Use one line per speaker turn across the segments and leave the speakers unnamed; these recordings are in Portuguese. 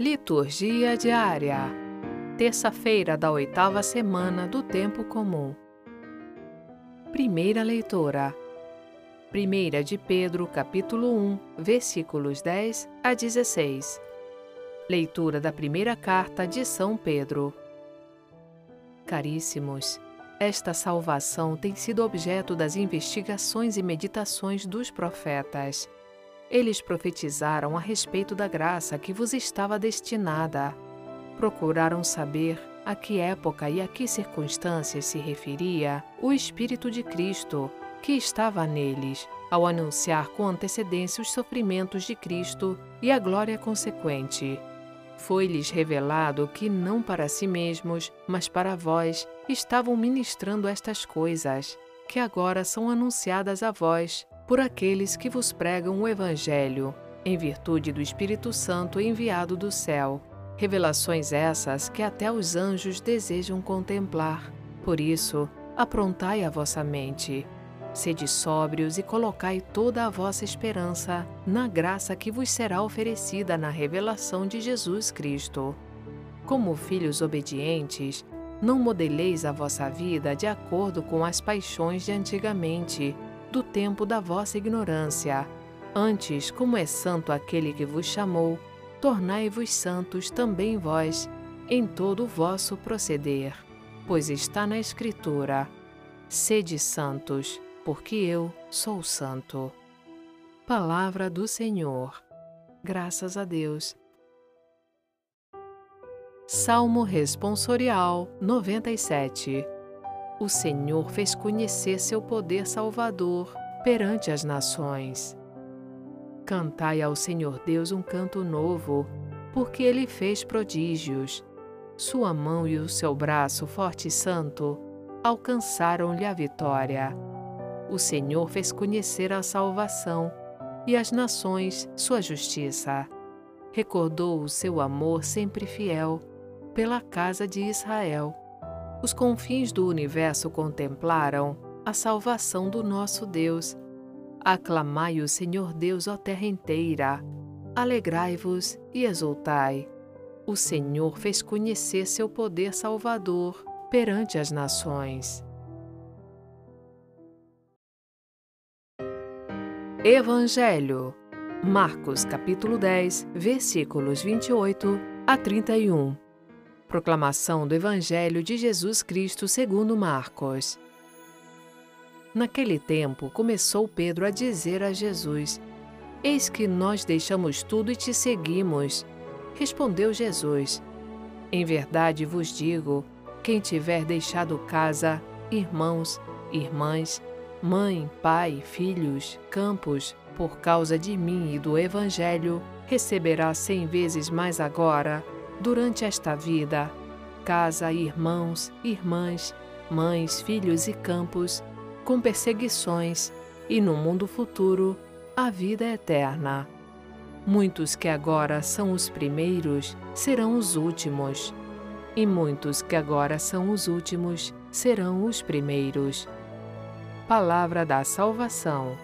Liturgia diária. Terça-feira da oitava semana do tempo comum. Primeira leitura. Primeira de Pedro, capítulo 1, versículos 10 a 16. Leitura da primeira carta de São Pedro. Caríssimos, esta salvação tem sido objeto das investigações e meditações dos profetas eles profetizaram a respeito da graça que vos estava destinada. Procuraram saber a que época e a que circunstâncias se referia o Espírito de Cristo que estava neles, ao anunciar com antecedência os sofrimentos de Cristo e a glória consequente. Foi-lhes revelado que não para si mesmos, mas para vós, estavam ministrando estas coisas, que agora são anunciadas a vós por aqueles que vos pregam o Evangelho, em virtude do Espírito Santo enviado do céu. Revelações essas que até os anjos desejam contemplar. Por isso, aprontai a vossa mente. Sede sóbrios e colocai toda a vossa esperança na graça que vos será oferecida na revelação de Jesus Cristo. Como filhos obedientes, não modeleis a vossa vida de acordo com as paixões de antigamente do tempo da vossa ignorância. Antes, como é santo aquele que vos chamou, tornai-vos santos também vós, em todo o vosso proceder. Pois está na Escritura: Sede santos, porque eu sou santo. Palavra do Senhor. Graças a Deus. Salmo Responsorial 97 o Senhor fez conhecer seu poder salvador perante as nações. Cantai ao Senhor Deus um canto novo, porque ele fez prodígios. Sua mão e o seu braço forte e santo alcançaram-lhe a vitória. O Senhor fez conhecer a salvação e as nações sua justiça. Recordou o seu amor sempre fiel pela casa de Israel os confins do universo contemplaram a salvação do nosso Deus. Aclamai o Senhor Deus, ó terra inteira. Alegrai-vos e exultai. O Senhor fez conhecer seu poder salvador perante as nações. Evangelho Marcos capítulo 10, versículos 28 a 31 Proclamação do Evangelho de Jesus Cristo segundo Marcos. Naquele tempo começou Pedro a dizer a Jesus: Eis que nós deixamos tudo e te seguimos. Respondeu Jesus: Em verdade vos digo: quem tiver deixado casa, irmãos, irmãs, mãe, pai, filhos, campos, por causa de mim e do Evangelho, receberá cem vezes mais agora durante esta vida, casa, irmãos, irmãs, mães, filhos e campos, com perseguições, e no mundo futuro, a vida eterna. Muitos que agora são os primeiros serão os últimos, e muitos que agora são os últimos serão os primeiros. Palavra da salvação.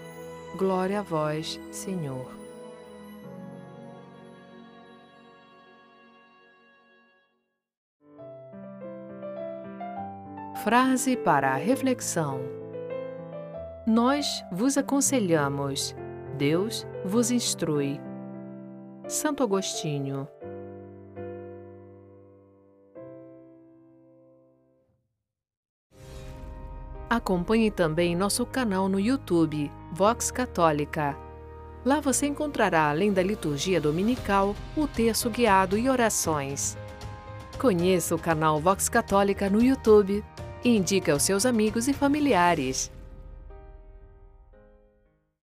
Glória a vós, Senhor. Frase para a reflexão: Nós vos aconselhamos, Deus vos instrui. Santo Agostinho. Acompanhe também nosso canal no YouTube, Vox Católica. Lá você encontrará, além da liturgia dominical, o texto guiado e orações. Conheça o canal Vox Católica no YouTube e indique aos seus amigos e familiares.